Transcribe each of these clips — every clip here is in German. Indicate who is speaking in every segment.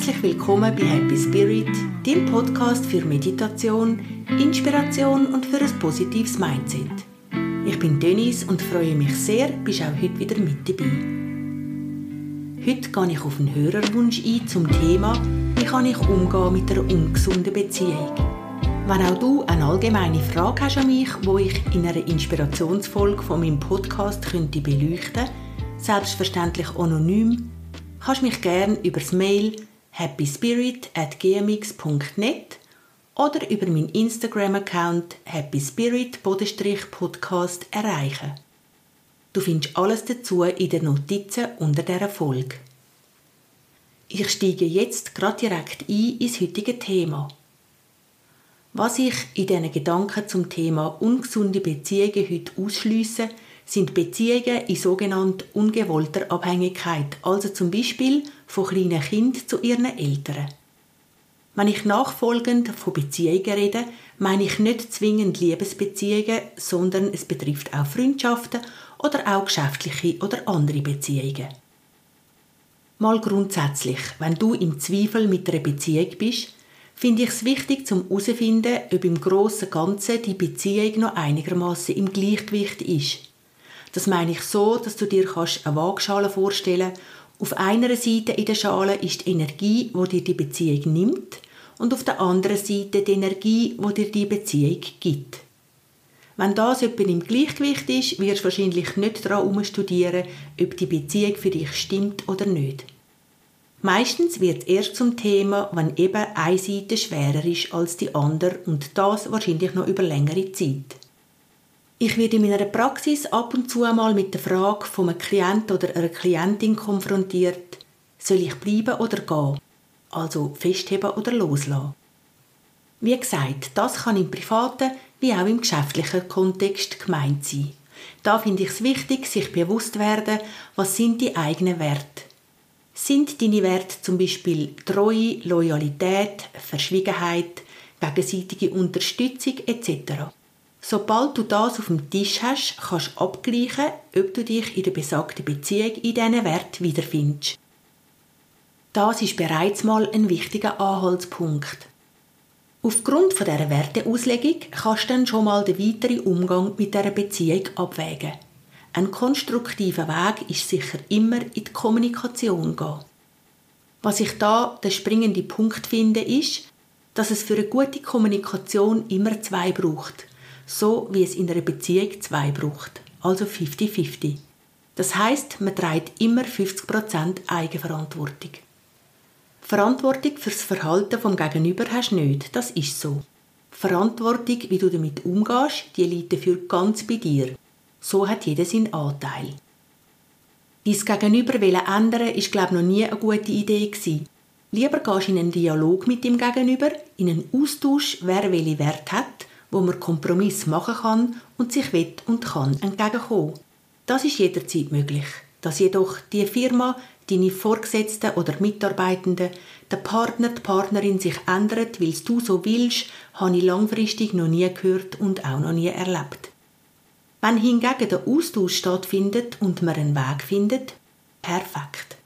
Speaker 1: Herzlich willkommen bei Happy Spirit, dem Podcast für Meditation, Inspiration und für ein positives Mindset. Ich bin Dennis und freue mich sehr, bist auch heute wieder mit dabei. Heute gehe ich auf einen Hörerwunsch ein zum Thema, wie kann ich umgehen mit einer ungesunden Beziehung. Wenn auch du eine allgemeine Frage hast an mich, wo ich in einer Inspirationsfolge von meinem Podcast könnte beleuchten, selbstverständlich anonym, kannst mich gerne über das Mail happyspirit@gmx.net oder über meinen Instagram-Account happyspirit-podcast erreichen. Du findest alles dazu in den Notizen unter dieser Folge. Ich steige jetzt gerade direkt ein ins heutige Thema. Was ich in diesen Gedanken zum Thema ungesunde Beziehungen heute ausschliesse, sind Beziehungen in sogenannter ungewollter Abhängigkeit, also zum Beispiel von kleinen Kindern zu ihren Eltern. Wenn ich nachfolgend von Beziehungen rede, meine ich nicht zwingend Liebesbeziehungen, sondern es betrifft auch Freundschaften oder auch geschäftliche oder andere Beziehungen. Mal grundsätzlich, wenn du im Zweifel mit einer Beziehung bist, finde ich es wichtig zum herauszufinden, ob im grossen Ganzen die Beziehung noch einigermaßen im Gleichgewicht ist. Das meine ich so, dass du dir kannst eine Waagschale vorstellen Auf einer Seite in der Schale ist die Energie, wo dir die Beziehung nimmt, und auf der anderen Seite die Energie, wo dir die Beziehung gibt. Wenn das etwa im Gleichgewicht ist, wirst du wahrscheinlich nicht daran studieren, ob die Beziehung für dich stimmt oder nicht. Meistens wird es erst zum Thema, wenn eben eine Seite schwerer ist als die andere und das wahrscheinlich noch über längere Zeit. Ich werde in meiner Praxis ab und zu einmal mit der Frage von einem Klient oder einer Klientin konfrontiert, soll ich bleiben oder gehen? Also festheben oder loslassen. Wie gesagt, das kann im privaten wie auch im geschäftlichen Kontext gemeint sein. Da finde ich es wichtig, sich bewusst werden, was sind die eigenen Werte. Sind deine Werte zum Beispiel Treue, Loyalität, Verschwiegenheit, gegenseitige Unterstützung etc.? Sobald du das auf dem Tisch hast, kannst du abgleichen, ob du dich in der besagten Beziehung in diesen Wert wiederfindest. Das ist bereits mal ein wichtiger Anhaltspunkt. Aufgrund dieser Werteauslegung kannst du dann schon mal den weiteren Umgang mit dieser Beziehung abwägen. Ein konstruktiver Weg ist sicher immer in die Kommunikation gehen. Was ich da der springende Punkt finde, ist, dass es für eine gute Kommunikation immer zwei braucht so wie es in einer Beziehung zwei braucht, also 50-50. Das heißt, man trägt immer 50% Eigenverantwortung. Verantwortung fürs Verhalten vom Gegenüber hast du nicht, das ist so. Verantwortung, wie du damit umgehst, die liegt dafür ganz bei dir. So hat jeder seinen Anteil. Dein Gegenüber ändern ist, glaube ich, noch nie eine gute Idee gewesen. Lieber gehst in einen Dialog mit dem Gegenüber, in einen Austausch, wer welche Wert hat wo man Kompromiss machen kann und sich wett und kann entgegenkommen. Das ist jederzeit möglich. Dass jedoch die Firma, deine Vorgesetzten oder Mitarbeitenden, der Partner, die Partnerin sich ändert, weil du so willst, habe ich langfristig noch nie gehört und auch noch nie erlebt. Wenn hingegen der Austausch stattfindet und man einen Weg findet, perfekt.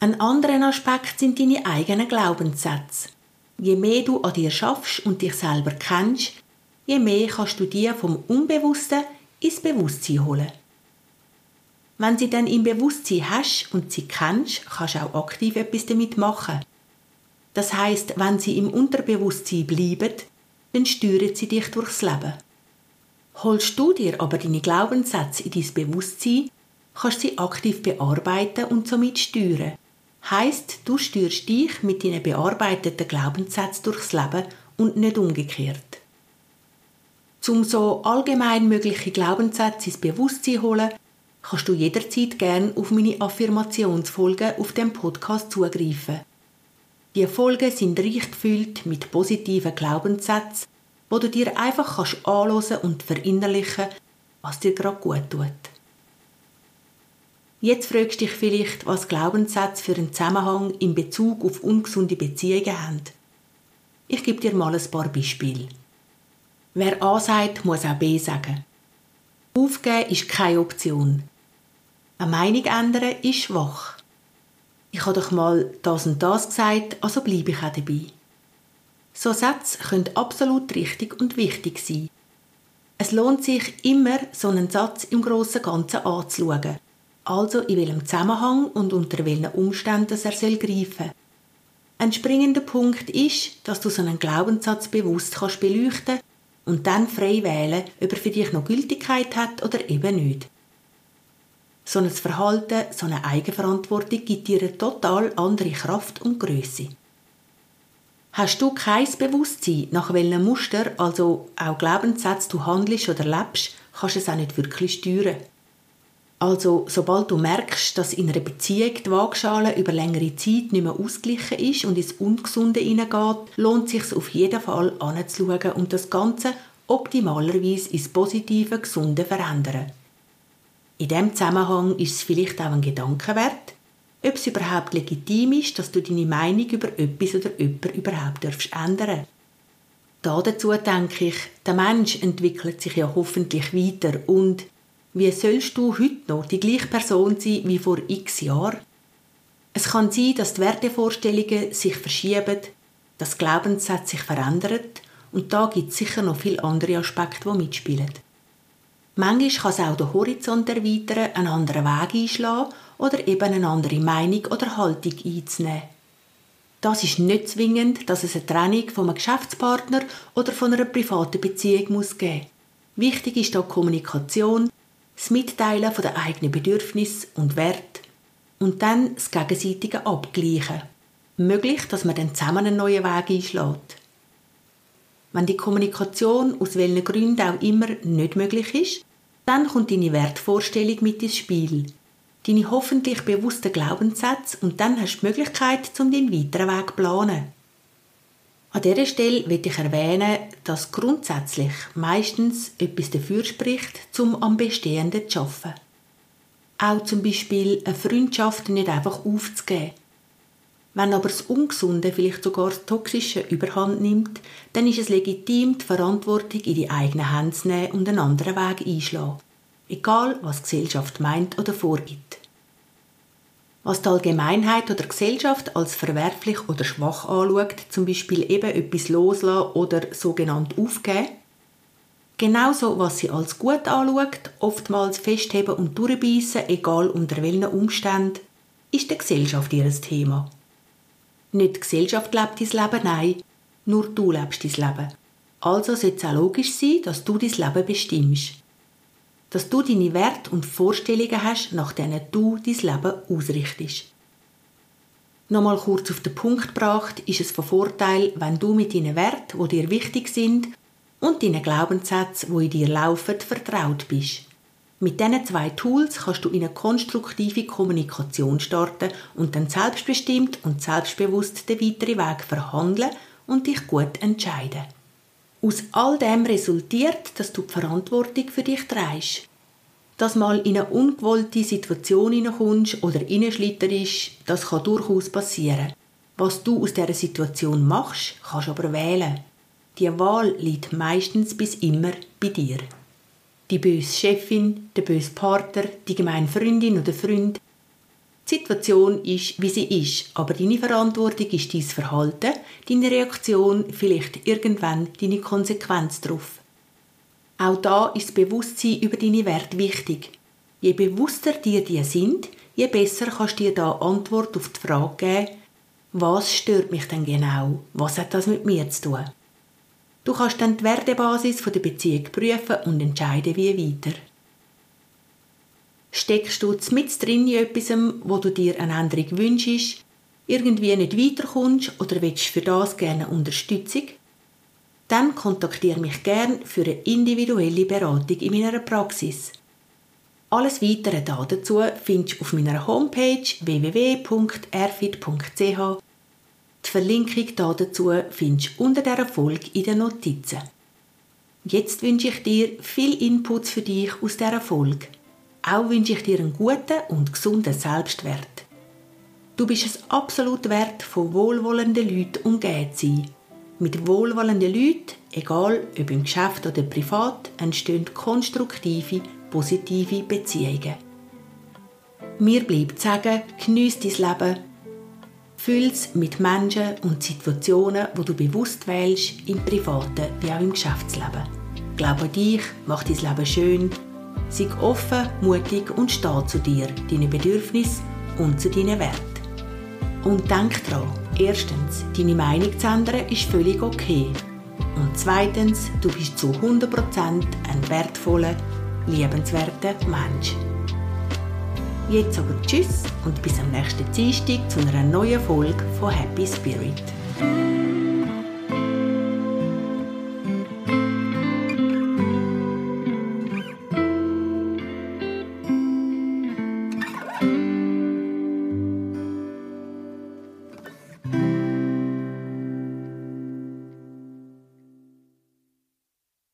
Speaker 1: Ein anderer Aspekt sind deine eigenen Glaubenssätze. Je mehr du an dir schaffst und dich selber kennst, je mehr kannst du dir vom Unbewussten ins Bewusstsein holen. Wenn sie dann im Bewusstsein hast und sie kennst, kannst du auch aktiv etwas damit machen. Das heißt, wenn sie im Unterbewusstsein bleiben, dann steuern sie dich durchs Leben. Holst du dir aber deine Glaubenssätze in dein Bewusstsein, kannst du sie aktiv bearbeiten und somit steuern. Heißt, du steuerst dich mit deinen bearbeiteten Glaubenssätzen durchs Leben und nicht umgekehrt. Um so allgemein mögliche Glaubenssätze ins Bewusstsein holen, kannst du jederzeit gerne auf meine Affirmationsfolgen auf dem Podcast zugreifen. Die Folgen sind reich gefüllt mit positiven Glaubenssätzen, wo du dir einfach kannst anhören und verinnerlichen, was dir gerade gut tut. Jetzt fragst du dich vielleicht, was Glaubenssätze für einen Zusammenhang in Bezug auf ungesunde Beziehungen haben. Ich gebe dir mal ein paar Beispiele. Wer A sagt, muss auch B sagen. Aufgeben ist keine Option. Eine Meinung ändern ist schwach. ich habe doch mal das und das gesagt, also bleibe ich auch dabei. So Sätze können absolut richtig und wichtig sein. Es lohnt sich immer, so einen Satz im grossen Ganzen anzuschauen. Also in welchem Zusammenhang und unter welchen Umständen er soll greifen Ein springender Punkt ist, dass du so einen Glaubenssatz bewusst kannst beleuchten und dann frei wählen, ob er für dich noch Gültigkeit hat oder eben nicht. So ein Verhalten, so eine Eigenverantwortung gibt dir eine total andere Kraft und Größe. Hast du kein Bewusstsein, nach welchem Muster, also auch Glaubenssätze du handelst oder lebst, kannst du es auch nicht wirklich steuern. Also, sobald du merkst, dass in einer Beziehung die Waagschale über längere Zeit nicht mehr ausgeglichen ist und ins Ungesunde hineingeht, lohnt es sich auf jeden Fall anzuschauen und das Ganze optimalerweise ins positive, gesunde verändern. In diesem Zusammenhang ist es vielleicht auch ein Gedanke wert, ob es überhaupt legitim ist, dass du deine Meinung über etwas oder jemanden überhaupt darfst ändern da dazu denke ich, der Mensch entwickelt sich ja hoffentlich weiter und wie sollst du heute noch die gleiche Person sein wie vor x Jahren? Es kann sein, dass die Wertevorstellungen sich verschieben, dass Glaubenssätze sich verändern und da gibt es sicher noch viele andere Aspekte, die mitspielen. Manchmal kann es auch den Horizont erweitern, einen anderen Weg einschlagen oder eben eine andere Meinung oder Haltung einzunehmen. Das ist nicht zwingend, dass es eine Trennung von einem Geschäftspartner oder von einer privaten Beziehung muss geben. Wichtig ist da Kommunikation, das Mitteilen den eigenen Bedürfnissen und Wert und dann das gegenseitige Abgleichen. Möglich, dass man dann zusammen einen neuen Weg einschlägt. Wenn die Kommunikation aus welchen Gründen auch immer nicht möglich ist, dann kommt deine Wertvorstellung mit ins Spiel. Deine hoffentlich bewussten Glaubenssätze und dann hast du die Möglichkeit, um deinen weiteren Weg zu planen. An dieser Stelle will ich erwähnen, dass grundsätzlich meistens etwas dafür spricht, zum am Bestehenden zu arbeiten. Auch zum Beispiel eine Freundschaft nicht einfach aufzugeben. Wenn aber das Ungesunde, vielleicht sogar das Toxische überhand nimmt, dann ist es legitim, die Verantwortung in die eigenen Hände zu nehmen und einen anderen Weg einschlagen. Egal, was die Gesellschaft meint oder vorgibt. Was die Allgemeinheit oder Gesellschaft als verwerflich oder schwach anschaut, zum Beispiel eben etwas loslassen oder sogenannt aufgeben, genauso was sie als gut anschaut, oftmals festheben und durchbeissen, egal unter welchen Umständen, ist der Gesellschaft ihres Thema. Nicht die Gesellschaft lebt dein Leben, nein, nur du lebst dein Leben. Also sollte es auch logisch sein, dass du dein Leben bestimmst. Dass du deine Werte und Vorstellungen hast, nach denen du dein Leben ausrichtest. Nochmal kurz auf den Punkt gebracht, ist es von Vorteil, wenn du mit deinen Werten, die dir wichtig sind, und deinen Glaubenssätzen, die in dir laufen, vertraut bist. Mit diesen zwei Tools kannst du in eine konstruktive Kommunikation starten und dann selbstbestimmt und selbstbewusst den weiteren Weg verhandeln und dich gut entscheiden. Aus all dem resultiert, dass du die Verantwortung für dich trägst. Dass mal in eine ungewollte Situation hineinkommst oder reinschlitterst, das kann durchaus passieren. Was du aus dieser Situation machst, kannst du aber wählen. Die Wahl liegt meistens bis immer bei dir die böse Chefin, der böse Partner, die gemeine Freundin oder Freund. Die Situation ist, wie sie ist, aber deine Verantwortung ist dein Verhalten, deine Reaktion, vielleicht irgendwann deine Konsequenz darauf. Auch da ist Bewusstsein über deine Werte wichtig. Je bewusster dir die sind, je besser kannst du dir da Antwort auf die Frage geben, was stört mich denn genau? Was hat das mit mir zu tun? Du kannst dann die Wertebasis der Beziehung prüfen und entscheiden, wie weiter. Steckst du mit drin in etwas, wo du dir eine Änderung wünschst, irgendwie nicht weiterkommst oder willst für das gerne Unterstützung? Dann kontaktiere mich gern für eine individuelle Beratung in meiner Praxis. Alles weitere dazu findest du auf meiner Homepage www.erfit.ch die Verlinkung dazu findest du unter dieser Folge in den Notizen. Jetzt wünsche ich dir viel Inputs für dich aus dieser Folge. Auch wünsche ich dir einen guten und gesunden Selbstwert. Du bist es absolut wert, von wohlwollenden Leuten umgeben zu sein. Mit wohlwollenden Leuten, egal ob im Geschäft oder privat, entstehen konstruktive, positive Beziehungen. Mir bleibt sagen, geniesse dein Leben Füll's mit Menschen und Situationen, wo du bewusst wählst, im privaten wie auch im Geschäftsleben. Glaube an dich, mach dein Leben schön. Sei offen, mutig und steh zu dir, deinen Bedürfnissen und zu deinen Werten. Und denk dran, erstens, deine Meinung zu ändern ist völlig okay. Und zweitens, du bist zu 100% ein wertvoller, liebenswerter Mensch. Jetzt aber Tschüss und bis am nächsten Dienstag zu einer neuen Folge von Happy Spirit.